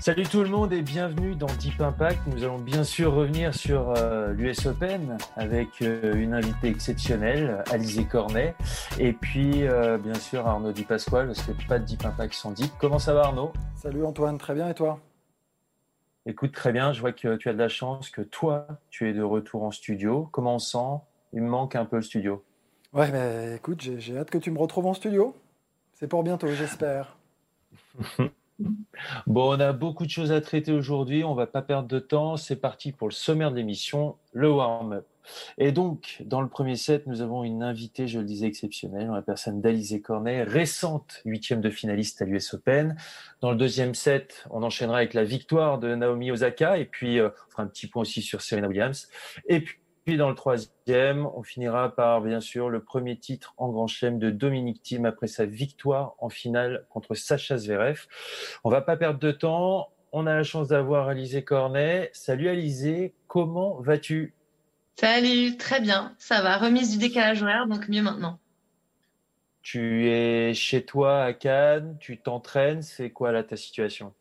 Salut tout le monde et bienvenue dans Deep Impact. Nous allons bien sûr revenir sur euh, l'US Open avec euh, une invitée exceptionnelle, Alizé Cornet, et puis euh, bien sûr Arnaud Di Pasquale, parce que pas de Deep Impact sans Deep. Comment ça va Arnaud? Salut Antoine, très bien et toi? Écoute, très bien, je vois que tu as de la chance, que toi, tu es de retour en studio. Comment on sent? Il me manque un peu le studio. Ouais, mais écoute, j'ai hâte que tu me retrouves en studio. C'est pour bientôt, j'espère. Bon, on a beaucoup de choses à traiter aujourd'hui. On va pas perdre de temps. C'est parti pour le sommaire de l'émission, le warm-up. Et donc, dans le premier set, nous avons une invitée, je le disais, exceptionnelle, la personne d'Alizé Cornet, récente huitième de finaliste à l'US Open. Dans le deuxième set, on enchaînera avec la victoire de Naomi Osaka, et puis euh, on fera un petit point aussi sur Serena Williams. Et puis, puis dans le troisième, on finira par bien sûr le premier titre en Grand Chelem de Dominique Thiem après sa victoire en finale contre Sacha Zverev. On va pas perdre de temps. On a la chance d'avoir Alizé Cornet. Salut Alizé, comment vas-tu? Salut, très bien, ça va. Remise du décalage horaire, donc mieux maintenant. Tu es chez toi à Cannes, tu t'entraînes, c'est quoi là ta situation?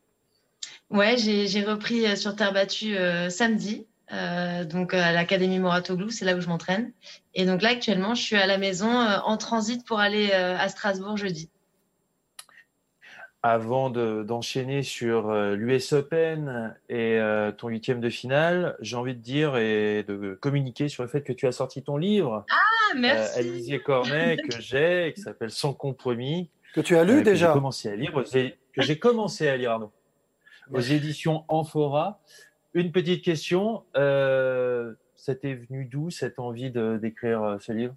Ouais, j'ai repris euh, sur terre battue euh, samedi. Euh, donc à l'Académie Moratoglou, c'est là où je m'entraîne. Et donc là actuellement, je suis à la maison euh, en transit pour aller euh, à Strasbourg jeudi. Avant d'enchaîner sur l'US Open et ton huitième de finale, j'ai envie de dire et de communiquer sur le fait que tu as sorti ton livre. Ah, merci. Alizier Cornet, que j'ai, qui s'appelle Sans compromis. Que tu as lu déjà J'ai commencé à lire, que j'ai commencé à lire, Arnaud, aux éditions Amphora. Une petite question. Euh, ça t'est venu d'où cette envie d'écrire euh, ce livre?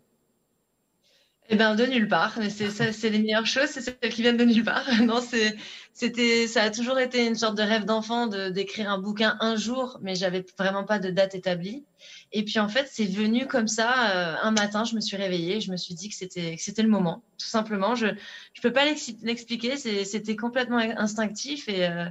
Eh ben de nulle part. Mais c'est ça, c'est les meilleures choses, c'est celles qui viennent de nulle part. Non, c'est, c'était, ça a toujours été une sorte de rêve d'enfant de d'écrire un bouquin un jour, mais j'avais vraiment pas de date établie. Et puis en fait, c'est venu comme ça. Euh, un matin, je me suis réveillée, je me suis dit que c'était que c'était le moment, tout simplement. Je je peux pas l'expliquer, c'était complètement instinctif et euh,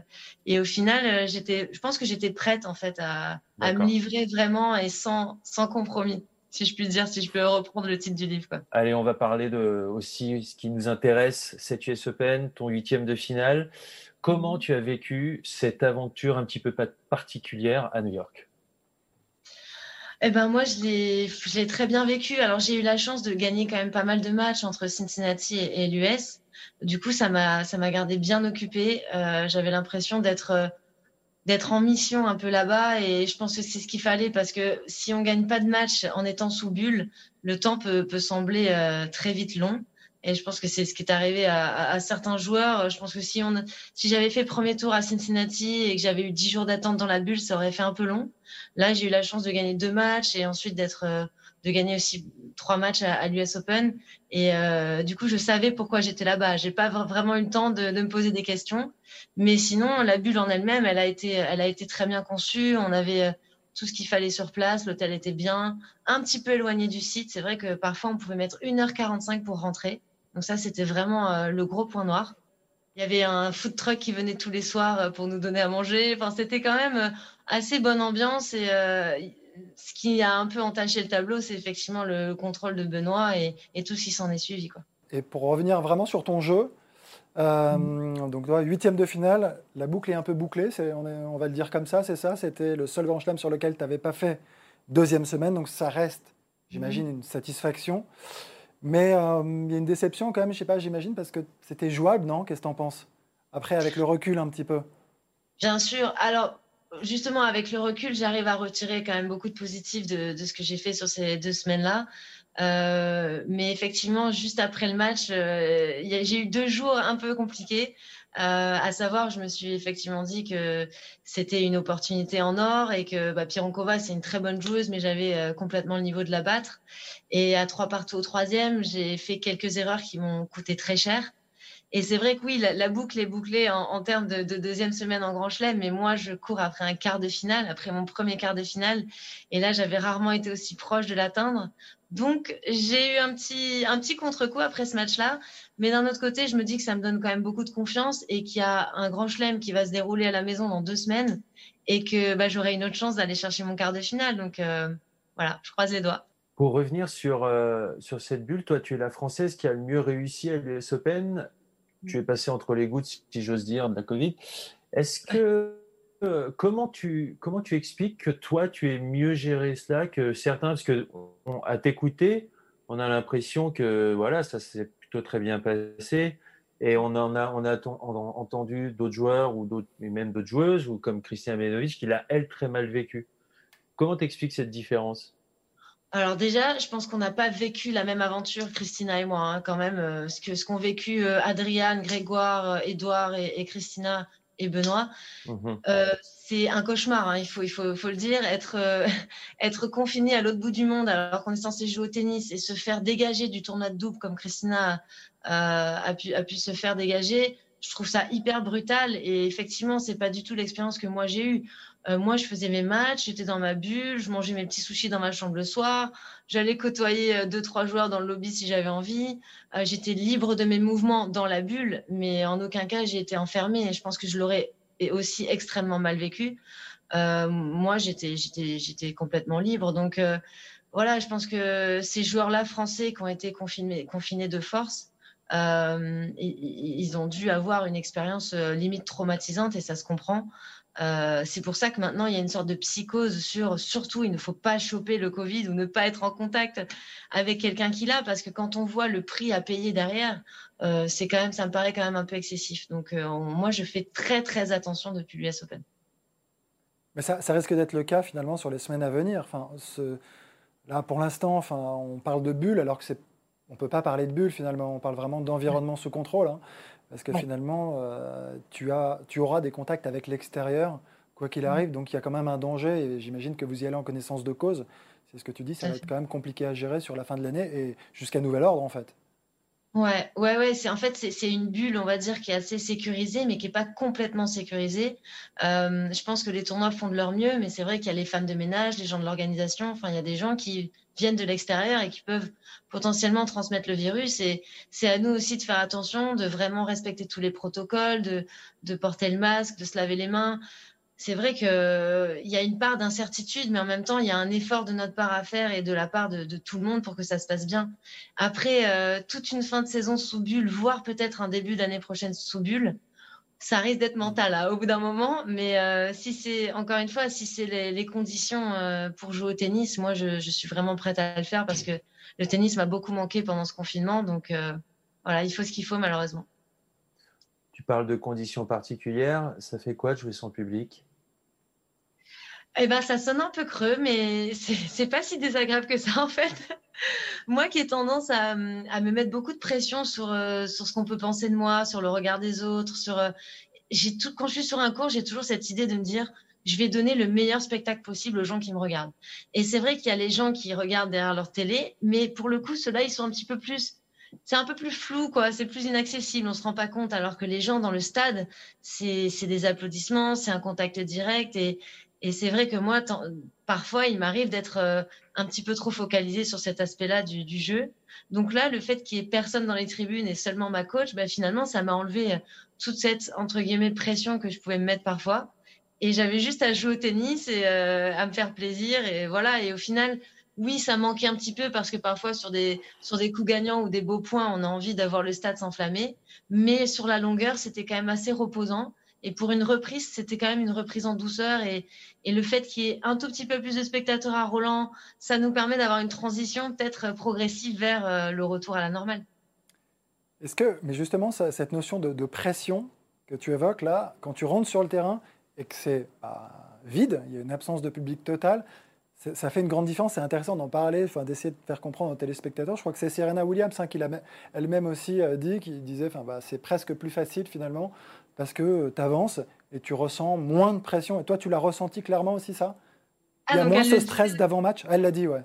et au final, euh, j'étais, je pense que j'étais prête en fait à à me livrer vraiment et sans sans compromis si je puis dire, si je peux reprendre le titre du livre. Quoi. Allez, on va parler de aussi ce qui nous intéresse, cette US Open, ton huitième de finale. Comment tu as vécu cette aventure un petit peu particulière à New York? Eh ben moi, je l'ai très bien vécu. Alors j'ai eu la chance de gagner quand même pas mal de matchs entre Cincinnati et, l'US. Du coup, ça m'a ça m'a gardé bien occupée. Euh, J'avais l'impression d'être euh, d'être en mission un peu là-bas et je pense que c'est ce qu'il fallait parce que si on gagne pas de match en étant sous bulle, le temps peut, peut sembler euh, très vite long. Et je pense que c'est ce qui est arrivé à, à, certains joueurs. Je pense que si on, si j'avais fait premier tour à Cincinnati et que j'avais eu dix jours d'attente dans la bulle, ça aurait fait un peu long. Là, j'ai eu la chance de gagner deux matchs et ensuite d'être, euh, de gagner aussi trois matchs à, l'US Open. Et euh, du coup, je savais pourquoi j'étais là-bas. J'ai pas vraiment eu le temps de, de, me poser des questions. Mais sinon, la bulle en elle-même, elle a été, elle a été très bien conçue. On avait euh, tout ce qu'il fallait sur place. L'hôtel était bien, un petit peu éloigné du site. C'est vrai que parfois, on pouvait mettre 1h45 pour rentrer. Donc ça, c'était vraiment euh, le gros point noir. Il y avait un food truck qui venait tous les soirs euh, pour nous donner à manger. Enfin, c'était quand même assez bonne ambiance et ce qui a un peu entaché le tableau, c'est effectivement le contrôle de Benoît et, et tout ce qui s'en est suivi. Quoi. Et pour revenir vraiment sur ton jeu, euh, donc, huitième de finale, la boucle est un peu bouclée, on, on, va le dire comme ça, c'est ça C'était le seul grand chelem sur lequel tu n'avais pas fait deuxième semaine, donc ça reste, j'imagine, une satisfaction. Mais euh, il y a une déception quand même, je sais pas, j'imagine, parce que c'était jouable, non? Qu'est-ce que tu en penses? Après, avec le recul un petit peu. Bien sûr. Alors, justement, avec le recul, j'arrive à retirer quand même beaucoup de positifs de, de ce que j'ai fait sur ces deux semaines-là. Euh, mais effectivement, juste après le match, euh, j'ai eu deux jours un peu compliqués à savoir, je me suis effectivement dit que c'était une opportunité en or et que bah, Pironkova, c'est une très bonne joueuse, mais j'avais complètement le niveau de la battre. Et à trois partout au troisième, j'ai fait quelques erreurs qui m'ont coûté très cher. Et c'est vrai que oui, la, boucle est bouclée en, termes de, deuxième semaine en Grand Chelem, mais moi, je cours après un quart de finale, après mon premier quart de finale. Et là, j'avais rarement été aussi proche de l'atteindre. Donc, j'ai eu un petit, un petit contre-coup après ce match-là. Mais d'un autre côté, je me dis que ça me donne quand même beaucoup de confiance et qu'il y a un Grand Chelem qui va se dérouler à la maison dans deux semaines et que bah, j'aurai une autre chance d'aller chercher mon quart de finale. Donc, euh, voilà, je croise les doigts. Pour revenir sur, euh, sur cette bulle, toi, tu es la Française qui a le mieux réussi à l'US Open tu es passé entre les gouttes, si j'ose dire, de la Covid. Est-ce que euh, comment tu comment tu expliques que toi tu es mieux géré cela que certains? Parce que à t'écouter, on a l'impression que voilà ça s'est plutôt très bien passé et on en a on a entendu d'autres joueurs ou même d'autres joueuses ou comme Christian Menovic qui l'a elle très mal vécu. Comment t'expliques cette différence? Alors déjà, je pense qu'on n'a pas vécu la même aventure, Christina et moi, hein, quand même. Euh, ce que ce qu'ont vécu euh, Adriane, Grégoire, Edouard et, Christina et Benoît, mhm. euh, c'est un cauchemar. Hein, il faut il faut, faut le dire, être être confiné à l'autre bout du monde alors qu'on est censé jouer au tennis et se faire dégager du tournoi de double comme Christina a pu a pu se faire dégager. Je trouve ça hyper brutal et effectivement, c'est pas du tout l'expérience que moi j'ai eue. Euh, moi, je faisais mes matchs, j'étais dans ma bulle, je mangeais mes petits sushis dans ma chambre le soir, j'allais côtoyer euh, deux, trois joueurs dans le lobby si j'avais envie. Euh, j'étais libre de mes mouvements dans la bulle, mais en aucun cas j'ai été enfermée et je pense que je l'aurais aussi extrêmement mal vécu. moi, j'étais, j'étais, j'étais complètement libre. Donc, voilà, je pense que ces joueurs-là français qui ont été confinés, confinés de force, ils, ils, ont dû avoir une expérience limite traumatisante et ça se comprend. Euh, c'est pour ça que maintenant il y a une sorte de psychose sur surtout il ne faut pas choper le Covid ou ne pas être en contact avec quelqu'un qui l'a parce que quand on voit le prix à payer derrière, euh, c'est quand même ça me paraît quand même un peu excessif. Donc euh, moi je fais très très attention depuis l'US Open. Mais ça, risque d'être le cas finalement sur les semaines à venir. Enfin, là pour l'instant, enfin on parle de bulle alors que c'est on peut pas parler de bulle finalement. On parle vraiment d'environnement sous contrôle. Hein. Parce que finalement, euh, tu, as, tu auras des contacts avec l'extérieur, quoi qu'il arrive. Donc il y a quand même un danger. Et j'imagine que vous y allez en connaissance de cause. C'est ce que tu dis, ça va être quand même compliqué à gérer sur la fin de l'année et jusqu'à nouvel ordre en fait. Ouais, ouais, ouais. C'est en fait c'est une bulle, on va dire, qui est assez sécurisée, mais qui est pas complètement sécurisée. Euh, je pense que les tournois font de leur mieux, mais c'est vrai qu'il y a les femmes de ménage, les gens de l'organisation. Enfin, il y a des gens qui viennent de l'extérieur et qui peuvent potentiellement transmettre le virus. Et c'est à nous aussi de faire attention, de vraiment respecter tous les protocoles, de, de porter le masque, de se laver les mains. C'est vrai qu'il y a une part d'incertitude, mais en même temps, il y a un effort de notre part à faire et de la part de, tout le monde pour que ça se passe bien. Après, euh, toute une fin de saison sous bulle, voire peut-être un début d'année prochaine sous bulle, ça risque d'être mental au bout d'un moment. Mais euh, si c'est, encore une fois, si c'est les, conditions euh, pour jouer au tennis, moi, je, suis vraiment prête à le faire parce que le tennis m'a beaucoup manqué pendant ce confinement. Donc, euh, voilà, il faut ce qu'il faut, malheureusement. Tu parles de conditions particulières. Ça fait quoi de jouer sans public? Eh ben, ça sonne un peu creux, mais c'est pas si désagréable que ça, en fait. moi qui ai tendance à, me mettre beaucoup de pression sur, euh, sur ce qu'on peut penser de moi, sur le regard des autres, sur. Euh, j'ai tout, quand je suis sur un cours, j'ai toujours cette idée de me dire je vais donner le meilleur spectacle possible aux gens qui me regardent. Et c'est vrai qu'il y a les gens qui regardent derrière leur télé, mais pour le coup, ceux-là, ils sont un petit peu plus c'est un peu plus flou, quoi. C'est plus inaccessible. On se rend pas compte. Alors que les gens dans le stade, c'est des applaudissements, c'est un contact direct. Et, et c'est vrai que moi, parfois, il m'arrive d'être euh, un petit peu trop focalisée sur cet aspect-là du, du, jeu. Donc là, le fait qu'il y ait personne dans les tribunes et seulement ma coach, bah, finalement, ça m'a enlevé euh, toute cette, entre guillemets, pression que je pouvais me mettre parfois. Et j'avais juste à jouer au tennis et euh, à me faire plaisir. Et voilà. Et au final, oui, ça manquait un petit peu parce que parfois, sur des, sur des coups gagnants ou des beaux points, on a envie d'avoir le stade s'enflammer. Mais sur la longueur, c'était quand même assez reposant. Et pour une reprise, c'était quand même une reprise en douceur. Et, le fait qu'il y ait un tout petit peu plus de spectateurs à Roland, ça nous permet d'avoir une transition peut-être progressive vers euh, le retour à la normale. Est-ce que, mais justement, cette notion de, pression que tu évoques là, quand tu rentres sur le terrain et que c'est bah, vide, il y a une absence de public total, ça fait une grande différence. C'est intéressant d'en parler, enfin, d'essayer de faire comprendre aux téléspectateurs. Je crois que c'est Serena Williams hein, qui l'a elle-même aussi euh, dit, qui disait enfin, bah, c'est presque plus facile finalement parce que euh, tu avances et tu ressens moins de pression. Et toi, tu l'as ressenti clairement aussi, ça? Il y a ah, moins ce stress d'avant-match? Elle l'a dit, ouais.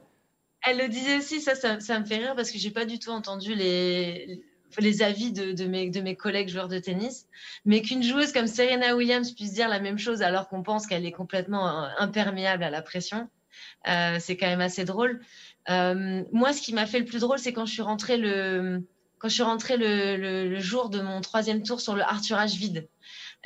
Elle le disait aussi, ça, ça, me fait rire parce que j'ai pas du tout entendu les, les avis de, de, mes, de mes collègues joueurs de tennis, mais qu'une joueuse comme Serena Williams puisse dire la même chose alors qu'on pense qu'elle est complètement euh, imperméable à la pression, euh, c'est quand même assez drôle. Euh, moi, ce qui m'a fait le plus drôle, c'est quand je suis rentrée le, quand je suis rentrée le, le, jour de mon troisième tour sur le Arthurage vide.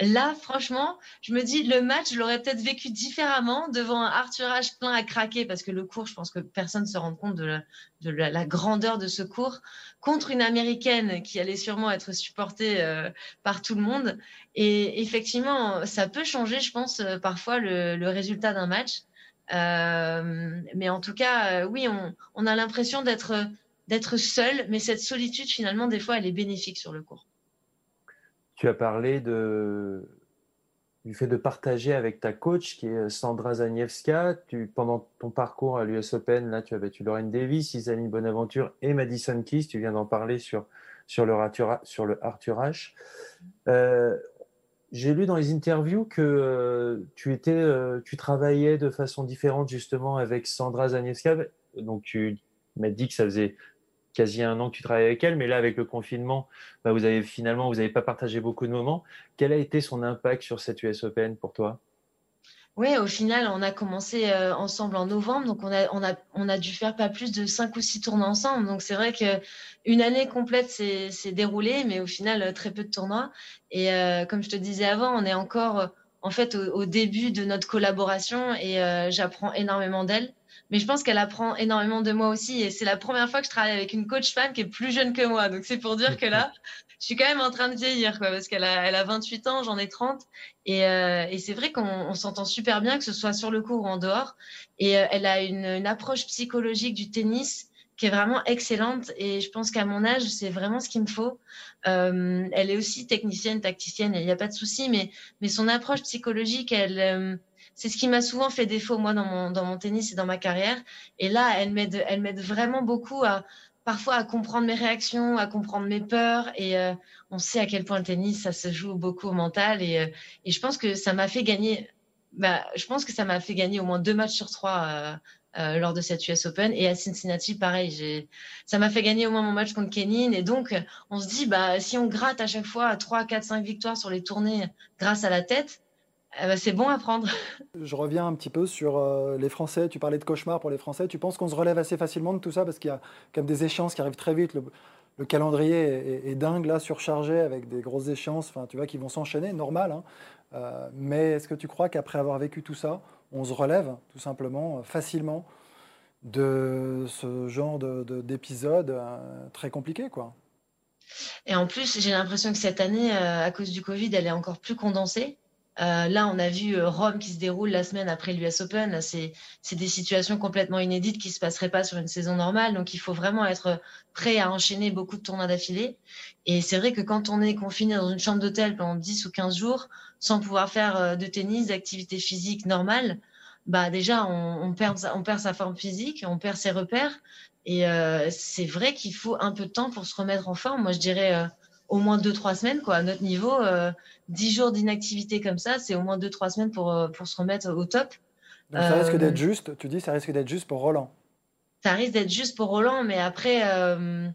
Là, franchement, je me dis, le match, je l'aurais peut-être vécu différemment devant un Arthurage plein à craquer, parce que le cours, je pense que personne ne se rend compte de, la, de la, grandeur de ce cours, contre une Américaine qui allait sûrement être supportée euh, par tout le monde. Et effectivement, ça peut changer, je pense, parfois le, le résultat d'un match. Euh, mais en tout cas, euh, oui, on, a l'impression d'être d'être seul, mais cette solitude, finalement, des fois, elle est bénéfique sur le cours. Tu as parlé du fait de partager avec ta coach, qui est Sandra Zaniewska. Tu, pendant ton parcours à l'US Open, là, tu as battu Lorraine Davis, Isaline Bonaventure et Madison Keys. Tu viens d'en parler sur, sur, le, Arthur, sur le Arthur H. Euh, j'ai lu dans les interviews que euh, tu étais, euh, tu travaillais de façon différente justement avec Sandra Zaniewska. Donc tu m'as dit que ça faisait quasi un an que tu travaillais avec elle, mais là avec le confinement, bah, vous avez finalement vous n'avez pas partagé beaucoup de moments. Quel a été son impact sur cette US Open pour toi? Oui, au final, on a commencé euh, ensemble en novembre, donc on a, on, a, on a dû faire pas plus de cinq ou six tournois ensemble. Donc c'est vrai qu'une année complète s'est déroulée, mais au final, très peu de tournois. Et euh, comme je te disais avant, on est encore en fait au, début de notre collaboration et euh, j'apprends énormément d'elle. Mais je pense qu'elle apprend énormément de moi aussi. Et c'est la première fois que je travaille avec une coach fan qui est plus jeune que moi. Donc c'est pour dire que là, je suis quand même en train de vieillir, quoi, parce qu'elle a, elle a 28 ans, j'en ai 30. Et, euh, et c'est vrai qu'on s'entend super bien, que ce soit sur le court ou en dehors. Et euh, elle a une, une, approche psychologique du tennis qui est vraiment excellente. Et je pense qu'à mon âge, c'est vraiment ce qu'il me faut. Euh, elle est aussi technicienne, tacticienne, il n'y a pas de souci, mais, mais son approche psychologique, elle, euh, c'est ce qui m'a souvent fait défaut, moi, dans mon, dans mon tennis et dans ma carrière. Et là, elle m'aide, elle m'aide vraiment beaucoup à, parfois à comprendre mes réactions, à comprendre mes peurs. Et euh, on sait à quel point le tennis, ça se joue beaucoup au mental. Et, euh, et je pense que ça m'a fait gagner. Bah, je pense que ça m'a fait gagner au moins deux matchs sur trois euh, euh lors de cette US Open. Et à Cincinnati, pareil, ça m'a fait gagner au moins mon match contre Kenin. Et donc, on se dit, bah, si on gratte à chaque fois 3, 4, 5 victoires sur les tournées grâce à la tête, eh ben, c'est bon à prendre. Je reviens un petit peu sur euh, les Français. Tu parlais de cauchemar pour les Français. Tu penses qu'on se relève assez facilement de tout ça? Parce qu'il y a quand même des échéances qui arrivent très vite. Le, calendrier est, dingue là, surchargé avec des grosses échéances. Enfin, tu vois, qui vont s'enchaîner, normal. Hein. Euh, mais est-ce que tu crois qu'après avoir vécu tout ça, on se relève tout simplement euh, facilement de ce genre d'épisode de, très compliqué, quoi? Et en plus, j'ai l'impression que cette année, à cause du Covid, elle est encore plus condensée. Euh, là, on a vu euh, Rome qui se déroule la semaine après l'US Open. C'est des situations complètement inédites qui ne se passeraient pas sur une saison normale. Donc, il faut vraiment être prêt à enchaîner beaucoup de tournois d'affilée. Et c'est vrai que quand on est confiné dans une chambre d'hôtel pendant 10 ou 15 jours, sans pouvoir faire euh, de tennis, d'activité physique normale, bah déjà, on, perd, on perd sa forme physique, on perd ses repères. Et c'est vrai qu'il faut un peu de temps pour se remettre en forme. Moi, je dirais au moins 2-3 semaines. Quoi. À notre niveau, 10 jours d'inactivité comme ça, c'est au moins 2-3 semaines pour, euh, pour se remettre au top. Donc ça risque d'être euh, juste, tu dis, ça risque d'être juste pour Roland. Ça risque d'être juste pour Roland, mais après, euh,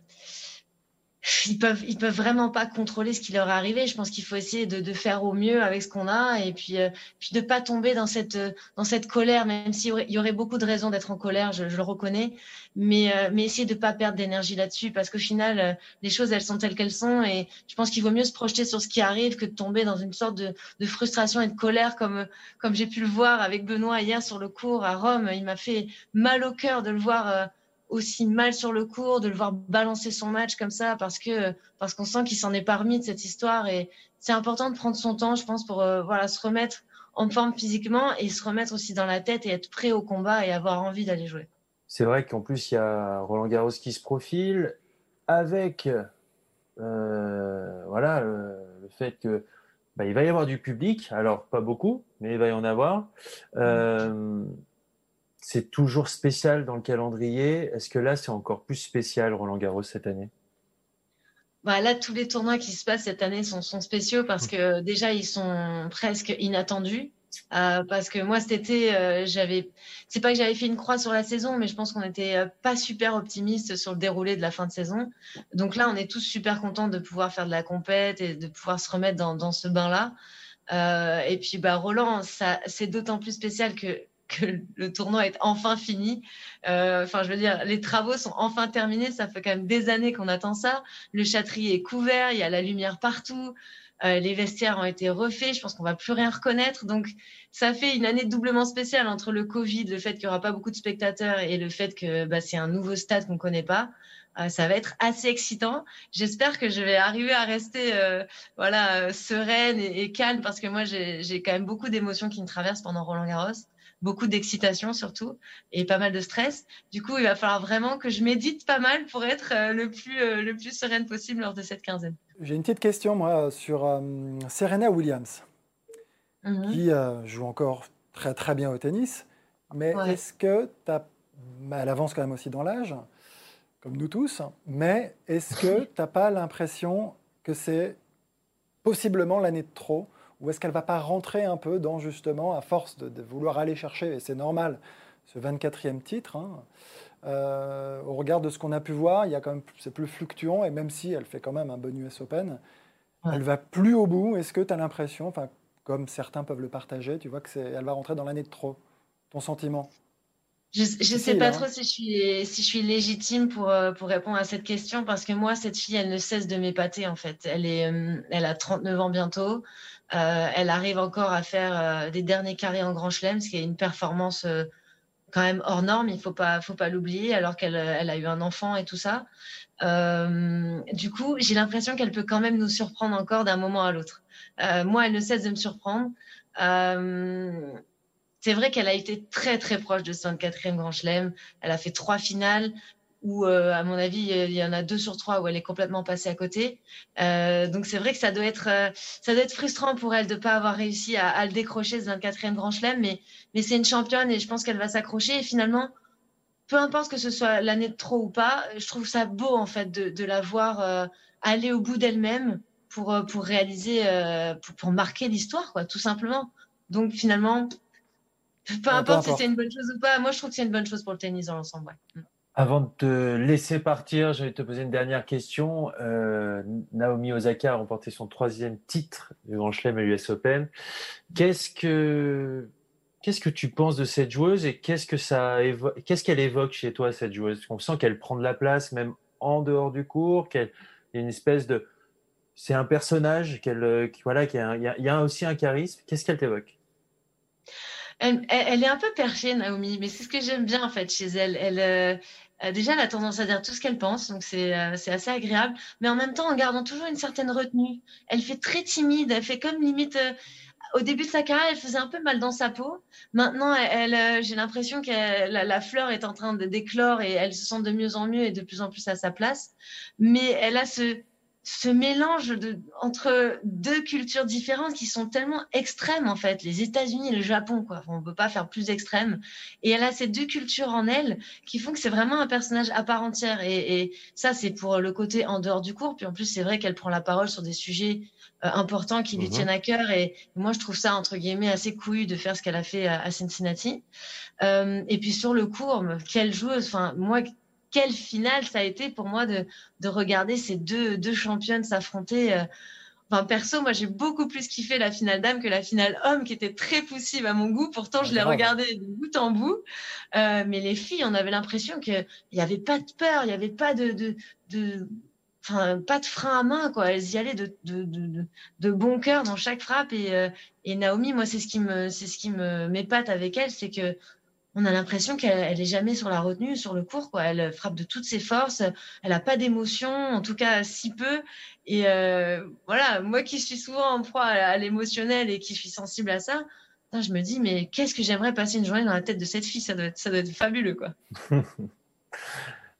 ils peuvent, ils peuvent vraiment pas contrôler ce qui leur est arrivé. Je pense qu'il faut essayer de, de, faire au mieux avec ce qu'on a et puis, euh, puis de pas tomber dans cette, dans cette colère, même s'il y y aurait beaucoup de raisons d'être en colère, je, je, le reconnais, mais, euh, mais essayer de pas perdre d'énergie là-dessus parce qu'au final, euh, les choses, elles sont telles qu'elles sont et je pense qu'il vaut mieux se projeter sur ce qui arrive que de tomber dans une sorte de, de frustration et de colère comme, comme j'ai pu le voir avec Benoît hier sur le cours à Rome. Il m'a fait mal au cœur de le voir aussi mal sur le cours, de le voir balancer son match comme ça, parce que parce qu'on sent qu'il s'en est parmi de cette histoire. Et c'est important de prendre son temps, je pense, pour euh, voilà se remettre en forme physiquement et se remettre aussi dans la tête et être prêt au combat et avoir envie d'aller jouer. C'est vrai qu'en plus il y a Roland Garros qui se profile avec euh, voilà le, fait que bah, il va y avoir du public, alors pas beaucoup, mais il va y en avoir. Euh, c'est toujours spécial dans le calendrier. Est-ce que là, c'est encore plus spécial, Roland Garros, cette année? Bah là, tous les tournois qui se passent cette année sont, spéciaux parce que déjà, ils sont presque inattendus. Euh, parce que moi cet été, euh, j'avais, c'est pas que j'avais fait une croix sur la saison, mais je pense qu'on n'était euh, pas super optimiste sur le déroulé de la fin de saison. Donc là, on est tous super contents de pouvoir faire de la compète et de pouvoir se remettre dans, ce bain-là. et puis bah Roland, c'est d'autant plus spécial que que le tournoi est enfin fini. Enfin, je veux dire, les travaux sont enfin terminés. Ça fait quand même des années qu'on attend ça. Le châtrier est couvert, il y a la lumière partout. Euh, les vestiaires ont été refaits. Je pense qu'on va plus rien reconnaître. Donc, ça fait une année doublement spéciale entre le Covid, le fait qu'il y aura pas beaucoup de spectateurs et le fait que bah, c'est un nouveau stade qu'on connaît pas. Euh, ça va être assez excitant. J'espère que je vais arriver à rester euh, voilà sereine et, calme parce que moi j'ai quand même beaucoup d'émotions qui me traversent pendant Roland Garros beaucoup d'excitation surtout et pas mal de stress. Du coup, il va falloir vraiment que je médite pas mal pour être le plus le plus sereine possible lors de cette quinzaine. J'ai une petite question, moi, sur euh, Serena Williams, mhm. qui euh, joue encore très, très bien au tennis. Mais est-ce que tu as. Elle avance quand même aussi dans l'âge, comme nous tous. Mais est-ce que tu n'as pas l'impression que c'est possiblement l'année de trop Ou est-ce qu'elle va pas rentrer un peu dans, justement, à force de, vouloir aller chercher, et c'est normal, ce 24e titre hein, euh, au regard de ce qu'on a pu voir, il y a quand même c'est plus fluctuant et même si elle fait quand même un bon US Open, elle va plus au bout. Est-ce que tu as l'impression, enfin comme certains peuvent le partager, tu vois que c'est elle va rentrer dans l'année de trop. Ton sentiment? Je ne sais pas trop si je, suis, si je suis légitime pour, euh, pour répondre à cette question parce que moi, cette fille, elle ne cesse de m'épater en fait. Elle, est, euh, elle a 39 ans bientôt. Elle arrive encore à faire des derniers carrés en Grand Chelem, ce qui est une performance quand même hors norme, il faut pas, faut pas l'oublier, alors qu'elle elle a eu un enfant et tout ça. Euh, du coup, j'ai l'impression qu'elle peut quand même nous surprendre encore d'un moment à l'autre. Euh, moi, elle ne cesse de me surprendre. Euh, c'est vrai qu'elle a été très très proche de son quatrième Grand Chelem. Elle a fait trois finales où, euh, à mon avis, il y en a deux sur trois où elle est complètement passée à côté. Euh, donc c'est vrai que ça doit être, euh, ça doit être frustrant pour elle de ne pas avoir réussi à, à, le décrocher ce 24e Grand Chelem, mais, mais c'est une championne et je pense qu'elle va s'accrocher. Et finalement, peu importe que ce soit l'année de trop ou pas, je trouve ça beau en fait de, de la voir aller au bout d'elle-même pour, pour réaliser, pour, pour marquer l'histoire, quoi, tout simplement. Donc finalement, peu importe, si c'est une bonne chose ou pas, moi je trouve que c'est une bonne chose pour le tennis dans l'ensemble. Ouais. Avant de te laisser partir, je vais te poser une dernière question. Euh, Naomi Osaka a remporté son troisième titre du Grand Chelem à l'US Open. Qu'est-ce que qu'est-ce que tu penses de cette joueuse et qu'est-ce que ça qu'est-ce qu'elle évoque chez toi cette joueuse? On sent qu'elle prend de la place même en dehors du cours, qu'elle une espèce de c'est un personnage qu'elle voilà qui il y, a aussi un charisme. Qu'est-ce qu'elle t'évoque? Elle, elle, est un peu perchée, Naomi, mais c'est ce que j'aime bien en fait chez elle. Elle, euh, déjà, elle a tendance à dire tout ce qu'elle pense, donc euh, c'est assez agréable, mais en même temps en gardant toujours une certaine retenue. Elle fait très timide, elle fait comme limite. Euh, au début de sa carrière, elle faisait un peu mal dans sa peau. Maintenant, elle, j'ai l'impression que la, la, fleur est en train de d'éclore et elle se sent de mieux en mieux et de plus en plus à sa place. Mais elle a ce, ce mélange de, entre deux cultures différentes qui sont tellement extrêmes en fait, les États-Unis et le Japon quoi. On peut pas faire plus extrême. Et elle a ces deux cultures en elle qui font que c'est vraiment un personnage à part entière. Et, et ça c'est pour le côté en dehors du cours. Puis en plus c'est vrai qu'elle prend la parole sur des sujets euh, importants qui lui mhm. tiennent à cœur. Et moi je trouve ça entre guillemets assez couillu de faire ce qu'elle a fait à, Cincinnati. Euh, et puis sur le cours, quelle joueuse. Enfin moi quelle finale ça a été pour moi de, de regarder ces deux, deux championnes s'affronter. Euh. Enfin, perso, moi, j'ai beaucoup plus kiffé la finale dame que la finale homme, qui était très poussive à mon goût. Pourtant, je l'ai regardée de bout en bout. Euh, mais les filles, on avait l'impression qu'il n'y avait pas de peur, il n'y avait pas de, de, de, enfin, pas de frein à main, quoi. Elles y allaient de, de, de, de bon cœur dans chaque frappe. Et, euh, et Naomi, moi, c'est ce qui me, c'est ce qui me m'épate avec elle, c'est que on a l'impression qu'elle est jamais sur la retenue, sur le cours. Quoi. Elle frappe de toutes ses forces. Elle n'a pas d'émotion, en tout cas si peu. Et euh, voilà, moi qui suis souvent en proie à, l'émotionnel et qui suis sensible à ça, je me dis, mais qu'est-ce que j'aimerais passer une journée dans la tête de cette fille? Ça doit être, ça doit être fabuleux. Quoi.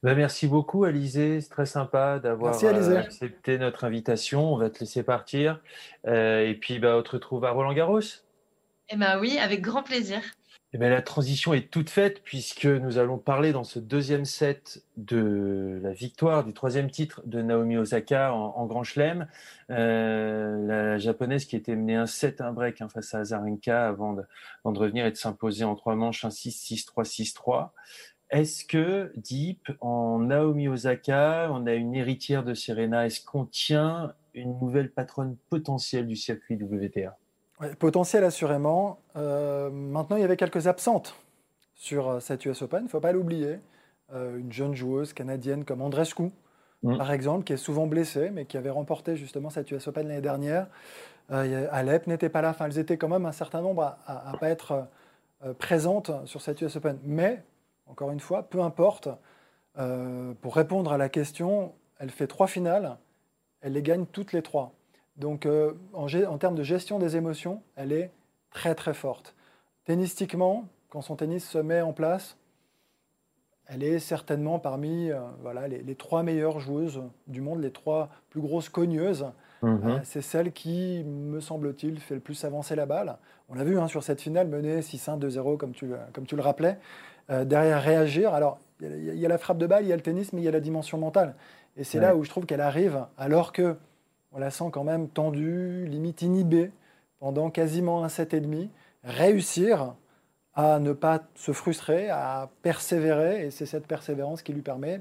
Ben, merci beaucoup, Alizé. C'est très sympa d'avoir euh, accepté notre invitation. On va te laisser partir. Euh, et puis, bah, on te retrouve à Roland Garros. Eh ben oui, avec grand plaisir. Eh bien, la transition est toute faite puisque nous allons parler dans ce deuxième set de la victoire du troisième titre de Naomi Osaka en, Grand Chelem, euh, la japonaise qui était menée un 7 un break hein, face à Azarenka avant de, avant de, revenir et de s'imposer en trois manches un 6-6-3 6-3. Est-ce que Deep en Naomi Osaka, on a une héritière de Serena, est-ce qu'on tient une nouvelle patronne potentielle du circuit WTA potentiel assurément. Euh, maintenant, il y avait quelques absentes sur euh, cette US Open, il ne faut pas l'oublier. Euh, une jeune joueuse canadienne comme Andrescu, mm. par exemple, qui est souvent blessée, mais qui avait remporté justement cette US Open l'année dernière. Alep n'était pas là, enfin, elles étaient quand même un certain nombre à ne pas être présentes sur cette US Open. Mais, encore une fois, peu importe, pour répondre à la question, elle fait trois finales, elle les gagne toutes les trois. Donc, euh, en, termes de gestion des émotions, elle est très très forte. Tennistiquement, quand son tennis se met en place, elle est certainement parmi euh, voilà, les, trois meilleures joueuses du monde, les trois plus grosses cogneuses. Mhm. Euh, c'est celle qui, me semble-t-il, fait le plus avancer la balle. On l'a vu hein, sur cette finale, menée 6-1, 2-0, comme tu, comme tu le rappelais. derrière, réagir. Alors, il y, a la frappe de balle, il y a le tennis, mais il y a la dimension mentale. Et c'est là où je trouve qu'elle arrive, alors que on la sent quand même tendue, limite inhibée, pendant quasiment un set et demi, réussir à ne pas se frustrer, à persévérer, et c'est cette persévérance qui lui permet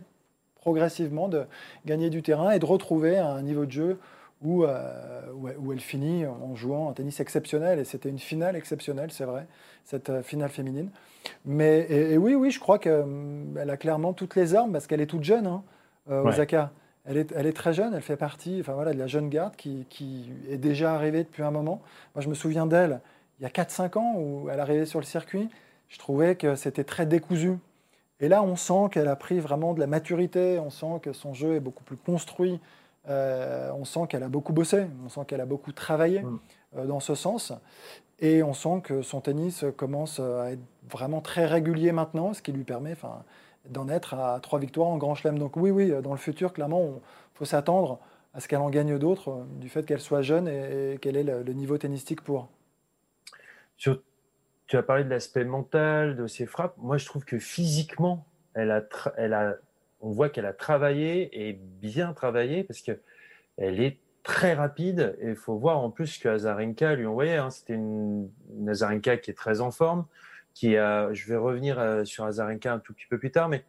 progressivement de gagner du terrain et de retrouver un niveau de jeu où, euh, où, elle finit en jouant un tennis exceptionnel, et c'était une finale exceptionnelle, c'est vrai, cette euh, finale féminine. Mais et, oui, oui, je crois qu'elle hum, a clairement toutes les armes, parce qu'elle est toute jeune, hein, euh, Osaka. Elle est, très jeune, elle fait partie enfin, voilà, de la jeune garde qui, est déjà arrivée depuis un moment. Moi, je me souviens d'elle il y a 4-5 ans où elle arrivait sur le circuit. Je trouvais que c'était très décousu. Et là, on sent qu'elle a pris vraiment de la maturité, on sent que son jeu est beaucoup plus construit, euh, on sent qu'elle a beaucoup bossé, on sent qu'elle a beaucoup travaillé mm. euh, dans ce sens. Et on sent que son tennis commence à être vraiment très régulier maintenant, ce qui lui permet, enfin, d'en être à trois victoires en Grand Chelem. Donc oui, oui, dans le futur, clairement, il faut s'attendre à ce qu'elle en gagne d'autres euh, du fait qu'elle soit jeune et, qu'elle ait le, niveau tennistique pour. tu as parlé de l'aspect mental, de ses frappes. Moi, je trouve que physiquement, elle a, elle a, on voit qu'elle a travaillé et bien travaillé parce qu'elle est très rapide. Et il faut voir en plus que Azarenka lui envoyait. Hein. C'était une, une Azarenka qui est très en forme qui a, je vais revenir euh, sur Azarenka un tout petit peu plus tard, mais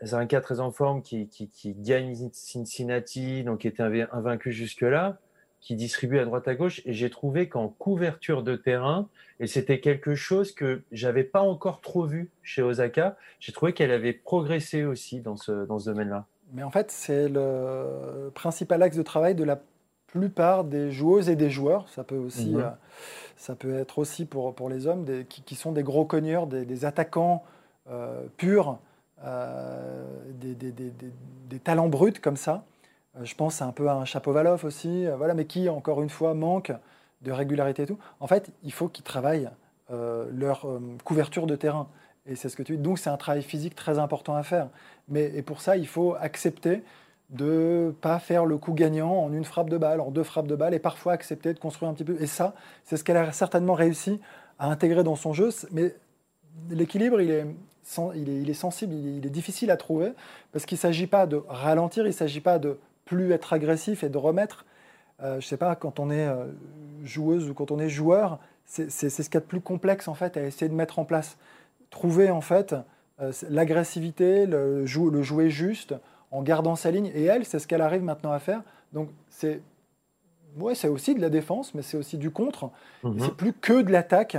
Azarenka très en forme, qui, qui, qui gagne Cincinnati, donc qui était invaincu jusque-là, qui distribue à droite à gauche, et j'ai trouvé qu'en couverture de terrain, et c'était quelque chose que j'avais pas encore trop vu chez Osaka, j'ai trouvé qu'elle avait progressé aussi dans ce, dans ce domaine-là. Mais en fait, c'est le principal axe de travail de la plupart des joueuses et des joueurs. Ça peut aussi, mhm. euh, ça peut être aussi pour, pour les hommes des, qui, sont des gros cogneurs, des, attaquants euh, purs, euh, des, des, talents bruts comme ça. je pense un peu à un Chapovalov aussi, voilà, mais qui, encore une fois, manque de régularité et tout. En fait, il faut qu'ils travaillent leur couverture de terrain. Et c'est ce que tu dis. Donc, c'est un travail physique très important à faire. Mais et pour ça, il faut accepter de pas faire le coup gagnant en une frappe de balle, en deux frappes de balle, et parfois accepter de construire un petit peu. Et ça, c'est ce qu'elle a certainement réussi à intégrer dans son jeu. Mais l'équilibre, il est, il, est, sensible, il est, difficile à trouver, parce qu'il ne s'agit pas de ralentir, il ne s'agit pas de plus être agressif et de remettre. Euh, je ne sais pas, quand on est euh, joueuse ou quand on est joueur, c'est ce qu'il y a de plus complexe en fait à essayer de mettre en place. Trouver en fait euh, l'agressivité, le, le jouer juste, en gardant sa ligne. Et elle, c'est ce qu'elle arrive maintenant à faire. Donc c'est ouais, c'est aussi de la défense, mais c'est aussi du contre. Mhm. C'est plus que de l'attaque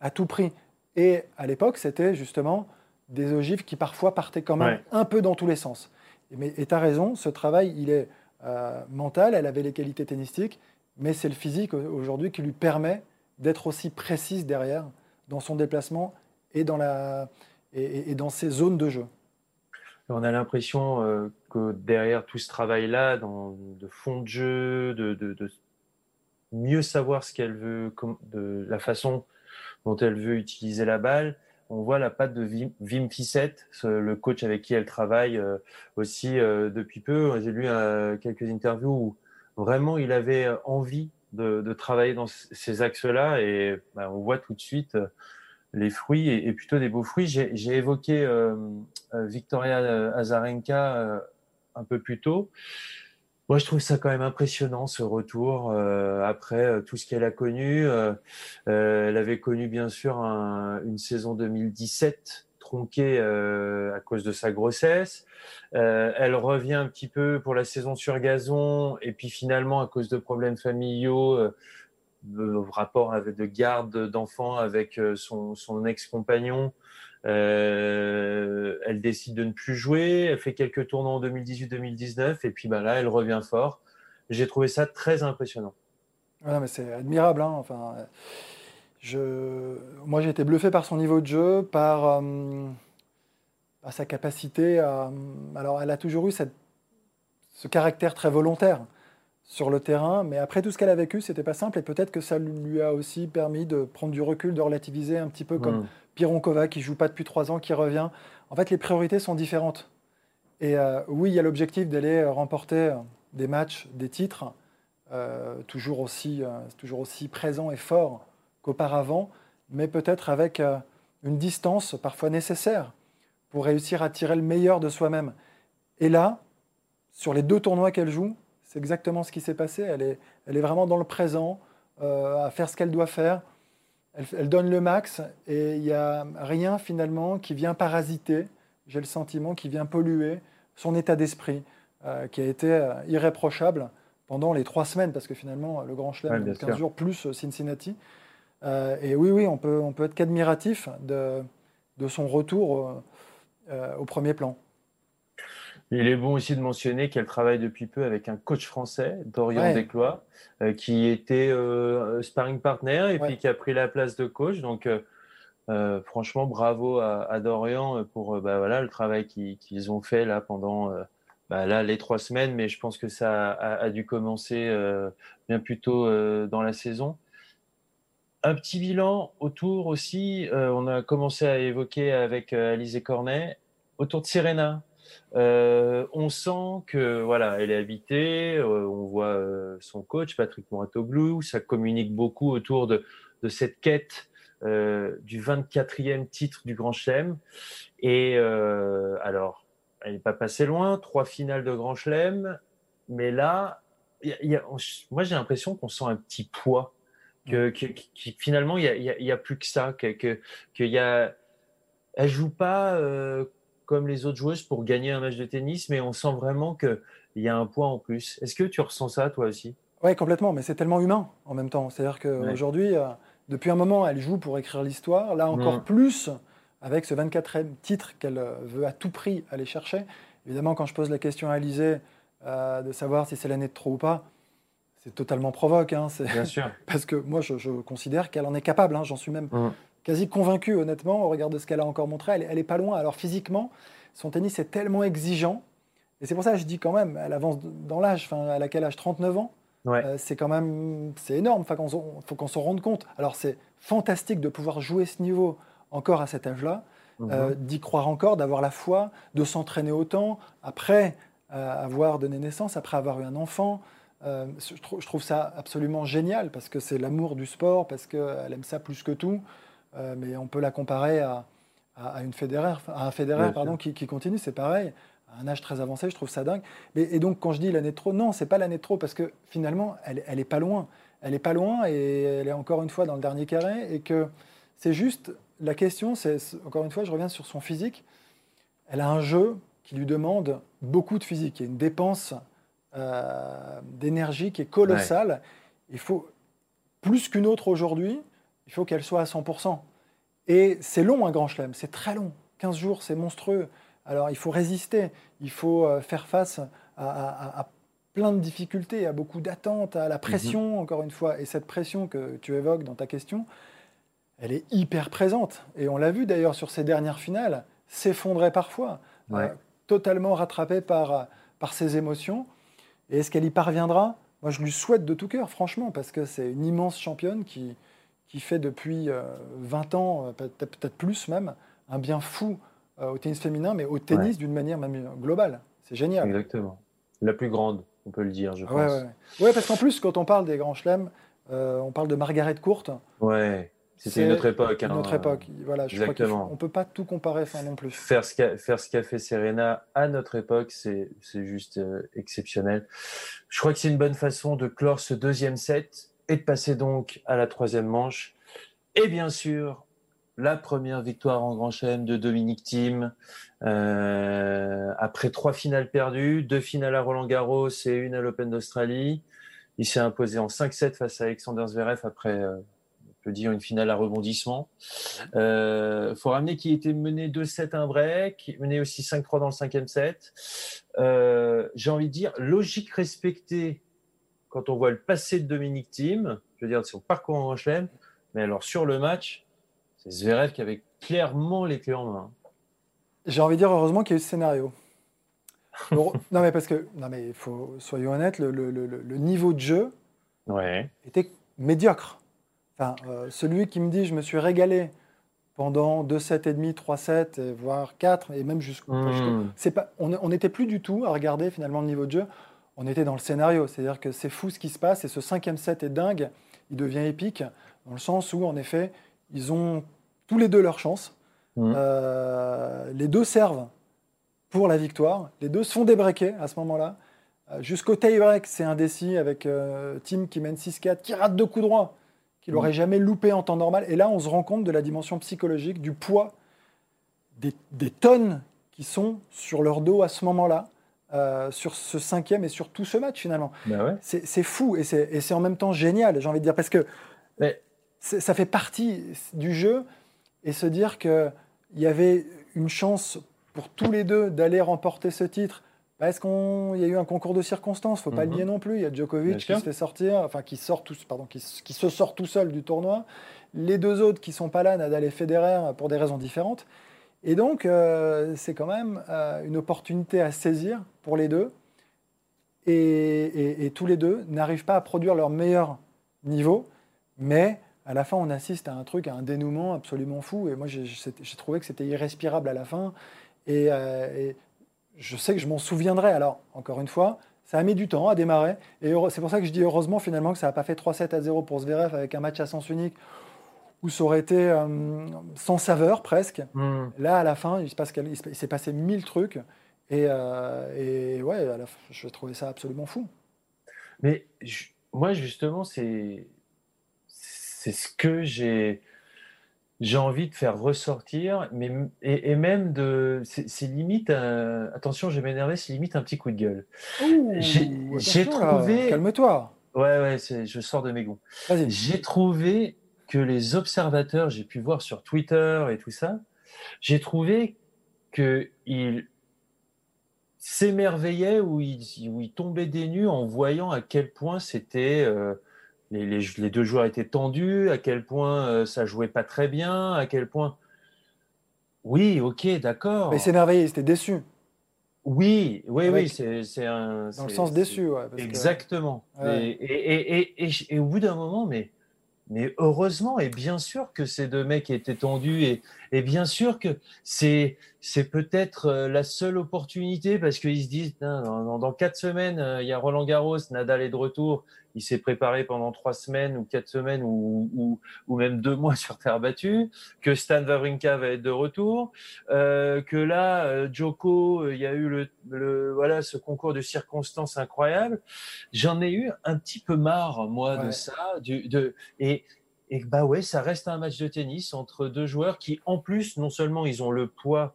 à tout prix. Et à l'époque, c'était justement des ogives qui parfois partaient quand même un peu dans tous les sens. Mais, et tu as raison, ce travail, il est euh, mental, elle avait les qualités tennistiques, mais c'est le physique aujourd'hui qui lui permet d'être aussi précise derrière dans son déplacement et dans, la, et dans ses zones de jeu. On a l'impression euh, que derrière tout ce travail-là, de fond de jeu, de, mieux savoir ce qu'elle veut, de la façon dont elle veut utiliser la balle, on voit la patte de Vim, Vim le coach avec qui elle travaille euh, aussi euh, depuis peu. J'ai lu quelques interviews où vraiment il avait envie de, travailler dans ces axes-là et bah, on voit tout de suite les fruits et, plutôt des beaux fruits. J'ai évoqué Victoria Azarenka un peu plus tôt. Moi, je trouve ça quand même impressionnant ce retour après tout ce qu'elle a connu. elle avait connu bien sûr une saison 2017 tronquée à cause de sa grossesse. elle revient un petit peu pour la saison sur gazon et puis finalement à cause de problèmes familiaux de rapport avec, de garde d'enfants avec euh, son, son ex-compagnon. Euh, elle décide de ne plus jouer. Elle fait quelques tournois en 2018-2019 et puis bah, là, elle revient fort. J'ai trouvé ça très impressionnant. Ouais, mais c'est admirable. Hein. Enfin, je... Moi, j'ai été bluffé par son niveau de jeu, par, euh, sa capacité à. Alors, elle a toujours eu cette... ce caractère très volontaire sur le terrain. Mais après tout ce qu'elle a vécu, c'était pas simple. Et peut-être que ça lui a aussi permis de prendre du recul, de relativiser un petit peu comme mm. Pironkova qui joue pas depuis trois ans, qui revient. En fait, les priorités sont différentes. Et euh, oui, il y a l'objectif d'aller remporter euh, des matchs, des titres, euh, toujours, aussi, toujours aussi présent et fort qu'auparavant, mais peut-être avec une distance parfois nécessaire pour réussir à tirer le meilleur de soi-même. Et là, sur les deux tournois qu'elle joue, c'est exactement ce qui s'est passé. Elle est, elle est vraiment dans le présent, euh, à faire ce qu'elle doit faire. Elle, donne le max et il n'y a rien finalement qui vient parasiter, j'ai le sentiment, qui vient polluer son état d'esprit, euh, qui a été euh, irréprochable pendant les trois semaines, parce que finalement, le Grand Chelem, ouais, 15 jours plus Cincinnati. et oui, oui, on peut, on peut être qu'admiratif de, de son retour au premier plan. Il est bon aussi de mentionner qu'elle travaille depuis peu avec un coach français, Dorian Desclois, euh, qui était euh, sparring partner et puis qui a pris la place de coach. Donc, euh, franchement, bravo à, Dorian pour bah, voilà, le travail qu'ils ont fait là pendant bah, là, les trois semaines, mais je pense que ça a, dû commencer bien plus tôt dans la saison. Un petit bilan autour aussi, on a commencé à évoquer avec Alizé Cornet, autour de Serena, euh, on sent que voilà, elle est habitée. Euh, on voit euh, son coach Patrick Mouratoglou. Ça communique beaucoup autour de, cette quête du 24e titre du Grand Chelem. Et alors, elle n'est pas passée loin. Trois finales de Grand Chelem, mais là, moi j'ai l'impression qu'on sent un petit poids. Que, finalement il y a, plus que ça. Que, que, y a, elle joue pas comme les autres joueuses pour gagner un match de tennis, mais on sent vraiment qu'il y a un point en plus. Est-ce que tu ressens ça toi aussi? Oui, complètement, mais c'est tellement humain en même temps. C'est-à-dire qu'aujourd'hui, euh, depuis un moment, elle joue pour écrire l'histoire. Là, encore mm. plus avec ce 24e titre qu'elle euh, veut à tout prix aller chercher. Évidemment, quand je pose la question à Alizé euh, de savoir si c'est l'année de trop ou pas, c'est totalement provoque. Hein, Bien sûr. Parce que moi, je, considère qu'elle en est capable. Hein, J'en suis même mm quasi convaincue, honnêtement, au regard de ce qu'elle a encore montré. Elle, n'est est pas loin. Alors physiquement, son tennis est tellement exigeant. Et c'est pour ça que je dis quand même, elle avance dans l'âge. Enfin, à laquelle âge? 39 ans? Euh, C'est quand même c'est énorme. Enfin, il faut qu'on s'en rende compte. Alors c'est fantastique de pouvoir jouer ce niveau encore à cet âge-là, mhm. euh, d'y croire encore, d'avoir la foi, de s'entraîner autant, après euh, avoir donné naissance, après avoir eu un enfant. je, trouve, ça absolument génial parce que c'est l'amour du sport, parce qu'elle aime ça plus que tout. Euh, mais on peut la comparer à, à, une Federer, à un Federer pardon, qui, continue, c'est pareil, à un âge très avancé, je trouve ça dingue. et donc quand je dis l'année de trop, non, c'est pas l'année de trop, parce que finalement, elle, elle est pas loin. Elle est pas loin et elle est encore une fois dans le dernier carré, et que c'est juste, la question, c'est, encore une fois, je reviens sur son physique, elle a un jeu qui lui demande beaucoup de physique, il y a une dépense euh, d'énergie qui est colossale. Il faut, plus qu'une autre aujourd'hui, il faut qu'elle soit à 100%. Et c'est long un grand chelem, c'est très long. 15 jours, c'est monstrueux. Alors il faut résister, il faut euh, faire face à, plein de difficultés, à beaucoup d'attentes, à la mhm. pression, encore une fois. Et cette pression que tu évoques dans ta question, elle est hyper présente. Et on l'a vu d'ailleurs sur ces dernières finales, s'effondrer parfois, euh, totalement rattrapée par, par ses émotions. Et est-ce qu'elle y parviendra? Moi, je lui souhaite de tout cœur, franchement, parce que c'est une immense championne qui, qui fait depuis 20 euh, ans, euh, peut-être plus même, un bien fou euh, au tennis féminin, mais au tennis d'une manière même globale. C'est génial. Exactement. La plus grande, on peut le dire, je pense. Ouais, parce qu'en plus, quand on parle des grands chelems, on parle de Margaret Court. Ouais. C'était une autre époque. Une autre hein. époque. Voilà, je Exactement. crois ne peut pas tout comparer ça non plus. Faire ce qu'a fait Serena à notre époque, c'est juste euh, exceptionnel. Je crois que c'est une bonne façon de clore ce deuxième set et de passer donc à la troisième manche. Et bien sûr, la première victoire en Grand Chelem de Dominique Thiem euh, après trois finales perdues, deux finales à Roland Garros et une à l'Open d'Australie. Il s'est imposé en 5-7 face à Alexander Zverev après euh, peut dire une finale à rebondissement. Il euh, faut ramener qu'il était mené 2-7 un break, mené aussi 5-3 dans le cinquième set. J'ai envie de dire, logique respectée quand on voit le passé de Dominique Thiem, je veux dire son parcours en chelem, mais alors sur le match, c'est Zverev qui avait clairement les clés en main. J'ai envie de dire heureusement qu'il y a eu ce scénario. non mais parce que, non mais faut, soyons honnêtes, le, le, le niveau de jeu ouais. était médiocre. Euh, celui qui me dit je me suis régalé pendant 2 7 et demi, 3 7 voire 4 et même jusqu'au hmm. c'est pas on n'était plus du tout à regarder finalement le niveau de jeu, on était dans le scénario, c'est-à-dire que c'est fou ce qui se passe et ce cinquième set est dingue, il devient épique dans le sens où en effet, ils ont tous les deux leur chance. Hmm. Euh, les deux servent pour la victoire, les deux se font débreaker à ce moment-là. Euh, jusqu'au tie-break, c'est indécis avec Tim qui mène 6-4, qui rate deux coups droits qu'il n'aurait jamais loupé en temps normal. Et là, on se rend compte de la dimension psychologique, du poids des, tonnes qui sont sur leur dos à ce moment-là, euh, sur ce cinquième et sur tout ce match finalement. Ben c'est fou et c'est en même temps génial, j'ai envie de dire, parce que ça fait partie du jeu et se dire qu'il y avait une chance pour tous les deux d'aller remporter ce titre est-ce qu'il y a eu un concours de circonstances Faut pas le mhm. nier non plus. Il y a Djokovic qui se fait sortir, enfin qui sort tout, pardon, qui, se sort tout seul du tournoi. Les deux autres qui sont pas là, Nadal et Federer, pour des raisons différentes. Et donc, euh, c'est quand même euh, une opportunité à saisir pour les deux. Et, tous les deux n'arrivent pas à produire leur meilleur niveau, mais à la fin, on assiste à un truc, à un dénouement absolument fou. Et moi, j'ai trouvé que c'était irrespirable à la fin. Et, euh, et je sais que je m'en souviendrai. Alors, encore une fois, ça a mis du temps à démarrer. Et c'est pour ça que je dis heureusement finalement que ça n'a pas fait 3-7 à 0 pour Zverev avec un match à sens unique où ça aurait été euh, sans saveur presque. Hmm. Là, à la fin, il s'est passé mille trucs. Et, euh, et ouais, je trouvais ça absolument fou. Mais moi, justement, c'est ce que j'ai j'ai envie de faire ressortir, mais et, même de, c'est limite, attention, je vais m'énerver, c'est limite un petit coup de gueule. J'ai trouvé, calme-toi. Ouais, ouais, je sors de mes gonds. J'ai trouvé que les observateurs, j'ai pu voir sur Twitter et tout ça, j'ai trouvé que ils s'émerveillaient ou ils, tombaient des nues en voyant à quel point c'était euh, les, deux joueurs étaient tendus, à quel point euh, ça jouait pas très bien, à quel point. Oui, ok, d'accord. Mais c'est merveilleux, c'était déçu. Oui, oui, oui, c'est un. Dans le sens déçu, ouais. Exactement. Et, et, au bout d'un moment, mais, mais heureusement, et bien sûr que ces deux mecs étaient tendus, et, et bien sûr que c'est peut-être euh, la seule opportunité parce qu'ils se disent, dans, dans, quatre semaines, euh, il y a Roland Garros, Nadal est de retour, il s'est préparé pendant trois semaines ou quatre semaines ou, ou, ou, même deux mois sur terre battue, que Stan Wawrinka va être de retour, euh, que là, euh, Joko, il y a eu le, le, voilà ce concours de circonstances incroyables. J'en ai eu un petit peu marre moi de ça, du, de et et bah ouais, ça reste un match de tennis entre deux joueurs qui, en plus, non seulement ils ont le poids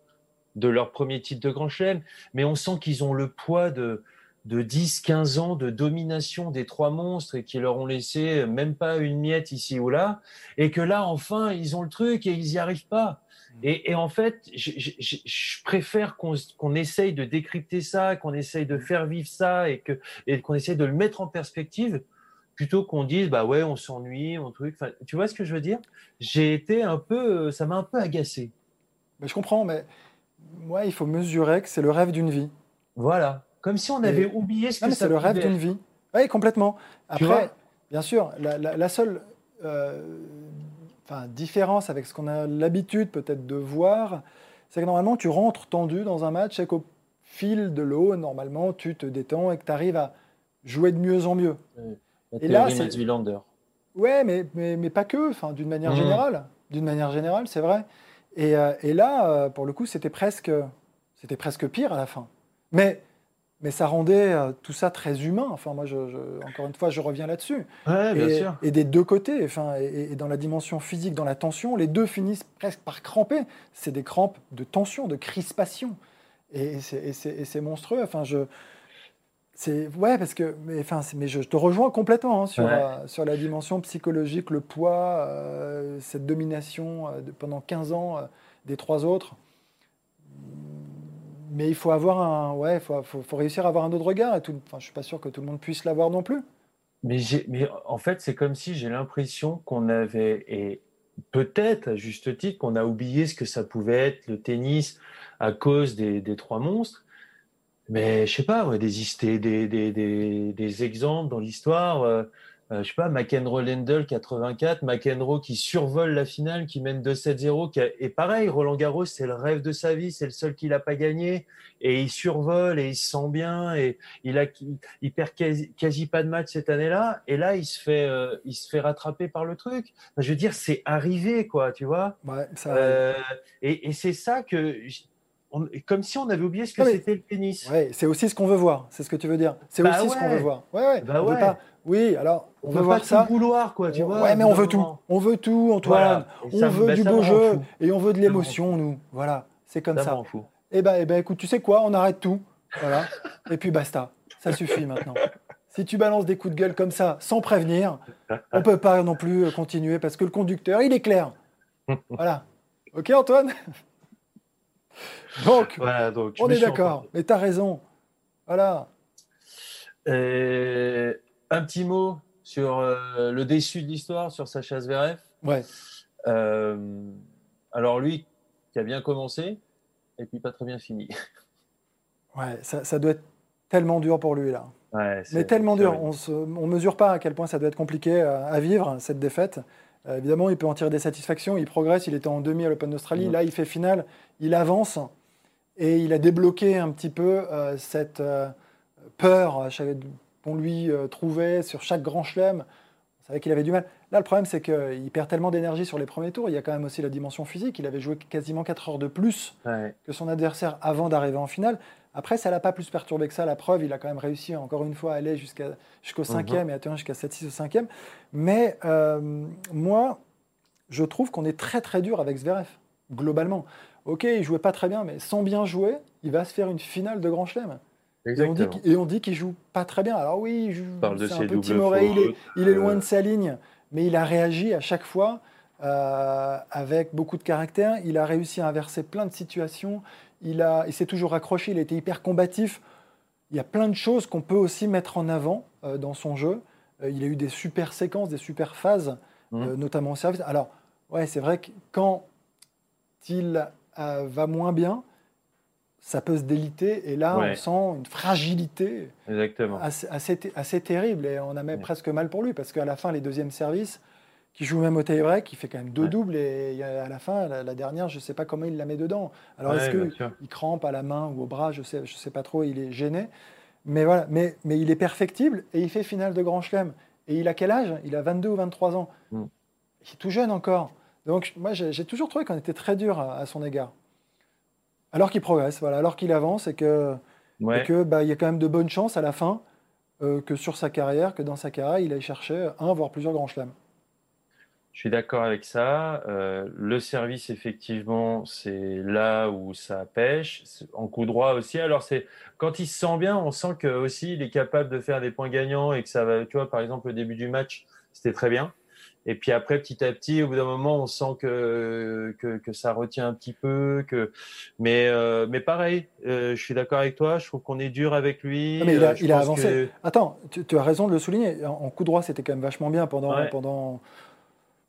de leur premier titre de Grand Chelem, mais on sent qu'ils ont le poids de de 10-15 ans de domination des trois monstres et qui leur ont laissé même pas une miette ici ou là, et que là, enfin, ils ont le truc et ils n'y arrivent pas. Mm. Et, en fait, je, préfère qu'on essaye de décrypter ça, qu'on essaye de faire vivre ça et qu'on essaye de le mettre en perspective plutôt qu'on dise bah ouais on s'ennuie on truc. Enfin, tu vois ce que je veux dire? J'ai été un peu ça m'a un peu agacé. Mais je comprends mais moi il faut mesurer que c'est le rêve d'une vie. Voilà. Comme si on avait oublié ce que C'est le rêve d'une vie. Oui, complètement. Après, bien sûr, la, seule euh, différence avec ce qu'on a l'habitude peut-être de voir, c'est que normalement, tu rentres tendu dans un match et qu'au fil de l'eau, normalement, tu te détends et que tu arrives à jouer de mieux en mieux. Et là, c'est Ouais, mais, mais, mais, pas que, enfin, d'une manière Mhm. générale. D'une manière générale, c'est vrai. Et, euh, et là, euh, pour le coup, c'était presque, c'était presque pire à la fin. Mais, mais ça rendait euh, tout ça très humain. Enfin, moi, je, je- encore une fois, je reviens là-dessus. Ouais, bien et, sûr. et des deux côtés, enfin, et, et dans la dimension physique, dans la tension, les deux finissent presque par cramper. C'est des crampes de tension, de crispation. Et, c'est- et c'est et c'est monstrueux. Enfin, je. C'est ouais parce que mais enfin mais je, je te rejoins complètement hein, sur Ouais. euh, sur la dimension psychologique le poids euh, cette domination euh, de- pendant 15 ans euh, des trois autres mais il faut avoir un ouais faut, faut, faut réussir à avoir un autre regard et tout enfin je suis pas sûr que tout le monde puisse l'avoir non plus Mais, j'ai- mais en fait, c'est comme si j'ai l'impression qu'on avait, et peut-être à juste titre, qu'on a oublié ce que ça pouvait être le tennis à cause des, des trois monstres. Mais je sais pas, ouais, des, des, des, des, des exemples dans l'histoire. euh, euh, je sais pas, McEnroe Lendl 84, McEnroe qui survole la finale, qui mène 2-7-0. Qui a- Et pareil, Roland Garros, c'est le rêve de sa vie, c'est le seul qui l'a pas gagné. Et il survole et il se sent bien. Et il a, il perd quasi, quasi pas de match cette année-là, et là il se fait, euh, il se fait rattraper par le truc. Enfin, je veux dire, c'est arrivé, quoi, tu vois. ouais ça Euh, et et c'est ça que, j- on- comme si on avait oublié ce que c'était le tennis. Ouais, c'est aussi ce qu'on veut voir, c'est ce que tu veux dire. C'est Bah aussi ce qu'on veut voir. Ouais, ouais. Bah on veut ouais. pas. Oui, alors on, On veut peut voir pas ça. vouloir, quoi, tu vois. ouais, mais on veut tout. On veut tout, Antoine. Voilà. Et On veut bah, du beau jeu et on veut de l'émotion, nous. Voilà, c'est comme Ça ça. fout. Eh ben, eh ben, écoute, tu sais quoi On arrête tout. Voilà. et puis basta. Ça suffit maintenant. Si tu balances des coups de gueule comme ça, sans prévenir, on peut pas non plus continuer parce que le conducteur, il est clair. Voilà. Ok, Antoine? Donc, Voilà, donc. je on est d'accord. Mais t'as raison. Voilà. Euh, un petit mot sur euh, le déçu de l'histoire, sur Sacha Zverev. Ouais. Euh, alors lui, qui a bien commencé, et puis pas très bien fini. Ouais, ça, ça doit être tellement dur pour lui là. Ouais, Mais tellement dur. On on mesure pas à quel point ça doit être compliqué à, à vivre cette défaite. Euh, évidemment, il peut en tirer des satisfactions. Il progresse. Il était en demi à l'Open d'Australie. Là, il fait finale. Il avance et il a débloqué un petit peu euh, cette euh, peur qu'on lui trouvait sur chaque grand chelem. On savait qu'il avait du mal. Là, le problème, c'est qu'il perd tellement d'énergie sur les premiers tours. Il y a quand même aussi la dimension physique. Il avait joué quasiment 4 heures de plus Ouais. que son adversaire avant d'arriver en finale. Après, ça l'a pas plus perturbé que ça. La preuve, il a quand même réussi encore une fois à aller jusqu'à, jusqu'au Mhm. cinquième et à tenir jusqu'à 7-6 au cinquième. Mais euh, moi, je trouve qu'on est très très dur avec Zverev, globalement. Ok, il jouait pas très bien, mais sans bien jouer, il va se faire une finale de Grand Chelem. Et on dit et on dit qu'il joue pas très bien. Alors oui, il joue- c'est un peu timoré, il est, il est loin euh, de sa ligne, mais il a réagi à chaque fois euh, avec beaucoup de caractère. Il a réussi à inverser plein de situations. Il, a, il s'est toujours accroché, il a été hyper combatif. Il y a plein de choses qu'on peut aussi mettre en avant euh, dans son jeu. Euh, il a eu des super séquences, des super phases, Mhm. euh, notamment au service. Alors, ouais, c'est vrai que quand il va moins bien, ça peut se déliter. Et là, Ouais. on sent une fragilité Exactement. assez, assez, terrible. Et on a même Ouais. presque mal pour lui, parce qu'à la fin, les deuxièmes services, qui joue même au tie-break, il fait quand même deux Ouais. doubles. Et à la fin, la, la dernière, je ne sais pas comment il la met dedans. Alors, Ouais, est-ce qu'il crampe à la main ou au bras Je ne sais, je sais pas trop, il est gêné. Mais voilà, mais, mais il est perfectible et il fait finale de Grand Chelem. Et il a quel âge? Il a 22 ou 23 ans. Mm. Il est tout jeune encore. Donc, moi, j'ai j'ai toujours trouvé qu'on était très dur à, à son égard. Alors qu'il progresse, voilà, alors qu'il avance et que Ouais. et que bah, il y a quand même de bonnes chances à la fin euh, que sur sa carrière, que dans sa carrière, il aille chercher un voire plusieurs grands chelems. Je suis d'accord avec ça. Euh, le service, effectivement, c'est là où ça pêche. En coup droit aussi. Alors, c'est quand il se sent bien, on sent que aussi il est capable de faire des points gagnants et que ça va. Tu vois, par exemple, le début du match, c'était très bien. Et puis après, petit à petit, au bout d'un moment, on sent que, que, que ça retient un petit peu. Que... Mais, euh, mais pareil, euh, je suis d'accord avec toi. Je trouve qu'on est dur avec lui. Ah, mais il a- Euh, il a avancé. que- Attends, tu, tu as raison de le souligner. En, en coup droit, c'était quand même vachement bien pendant, Ouais. pendant,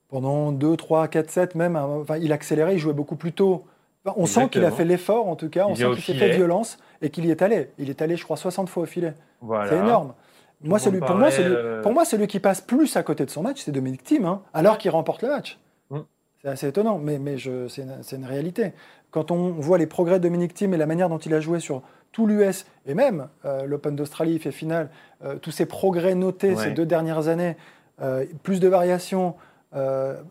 pendant 2, 3, 4, 7 même. hein. Enfin, il accélérait, il jouait beaucoup plus tôt. Enfin, on sent qu'il a fait l'effort, en tout cas. On Il sent qu'il s'est fait violence et qu'il y est allé. Il est allé, je crois, 60 fois au filet. Voilà. C'est énorme. Moi, celui, pour, moi, celui, euh, pour moi, celui qui passe plus à côté de son match, c'est Dominique Thiem, hein, alors qu'il remporte le match. Mm. C'est assez étonnant, mais, c'est une, réalité. Quand on voit les progrès de Dominique Thiem et la manière dont il a joué sur tout l'US, et même euh, l'Open d'Australie, il fait finale, euh, tous ces progrès notés Ouais. ces deux dernières années, plus de variations,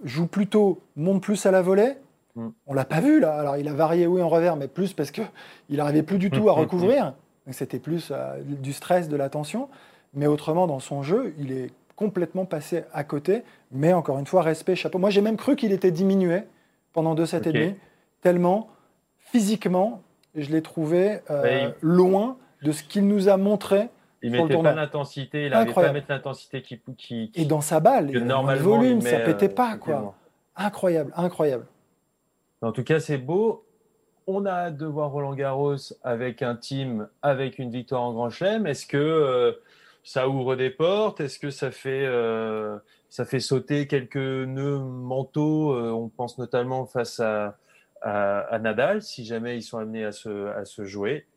joue plutôt, monte plus à la volée. Mm. On l'a pas vu là. Alors il a varié oui en revers, mais plus parce qu'il n'arrivait plus du tout à recouvrir. C'était plus du stress, de la tension. Mais autrement, dans son jeu, il est complètement passé à côté. Mais encore une fois, respect, chapeau. Moi, j'ai même cru qu'il était diminué pendant deux sets et demi, tellement physiquement, je l'ai trouvé euh, loin de ce qu'il nous a montré. Il mettait pas l'intensité, il n'arrivait pas à mettre l'intensité qui, qui, Et dans sa balle, il le volume, ça pétait pas, euh, quoi. Incroyable, incroyable. En tout cas, c'est beau. On a hâte de voir Roland Garros avec un team, avec une victoire en Grand Chelem. Est-ce que euh, ça ouvre des portes? Est-ce que ça fait, euh, ça fait sauter quelques nœuds mentaux euh, On pense notamment face à, à, Nadal, si jamais ils sont amenés à se, à se jouer.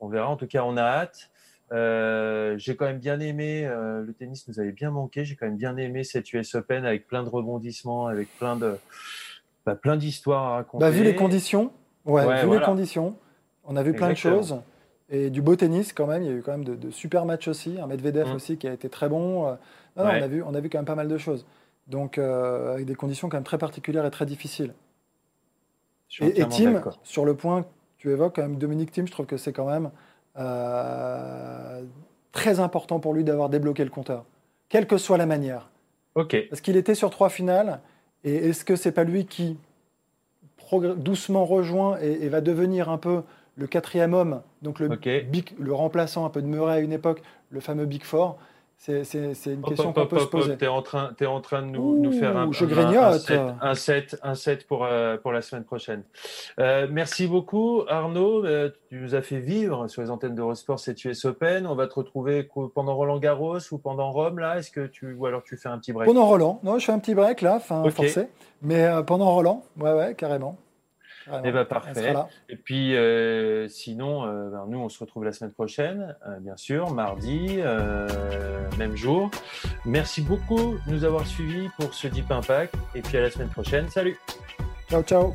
On verra. En tout cas, on a hâte. Euh, j'ai quand même bien aimé, le tennis nous avait bien manqué, j'ai quand même bien aimé cette US Open avec plein de rebondissements, avec plein de bah, plein d'histoires à raconter. Bah, vu les conditions, ouais, vu les conditions, on a vu plein de choses. Et du beau tennis quand même, il y a eu quand même de, super matchs aussi, un Medvedev mm. aussi qui a été très bon. Euh, on, a vu, on a vu quand même pas mal de choses. Donc euh, avec des conditions quand même très particulières et très difficiles. Et, et, Tim, sur le point que tu évoques, quand même Dominique Tim, je trouve que c'est quand même euh, très important pour lui d'avoir débloqué le compteur, quelle que soit la manière. Ok. Parce qu'il était sur trois finales, et est-ce que c'est pas lui qui doucement rejoint et, va devenir un peu le quatrième homme, donc le, le remplaçant un peu de Murray à une époque, le fameux Big Four. C'est une question qu'on peut se poser. Tu es, en train, es en train de nous, nous faire un, je un, un, set, un, set, pour, euh, pour la semaine prochaine. Euh, merci beaucoup Arnaud. Euh, tu nous as fait vivre sur les antennes d'Eurosport cette US Open. On va te retrouver pendant Roland Garros ou pendant Rome là. Est-ce que tu ou alors tu fais un petit break? Pendant Roland. Non, je fais un petit break là, enfin forcé. Mais pendant Roland, ouais ouais, carrément. Ah eh ben, parfait. Et puis euh, sinon, euh, ben, nous on se retrouve la semaine prochaine, euh, bien sûr, mardi, même jour. Merci beaucoup de nous avoir suivis pour ce Deep Impact. Et puis à la semaine prochaine. Salut. Ciao ciao.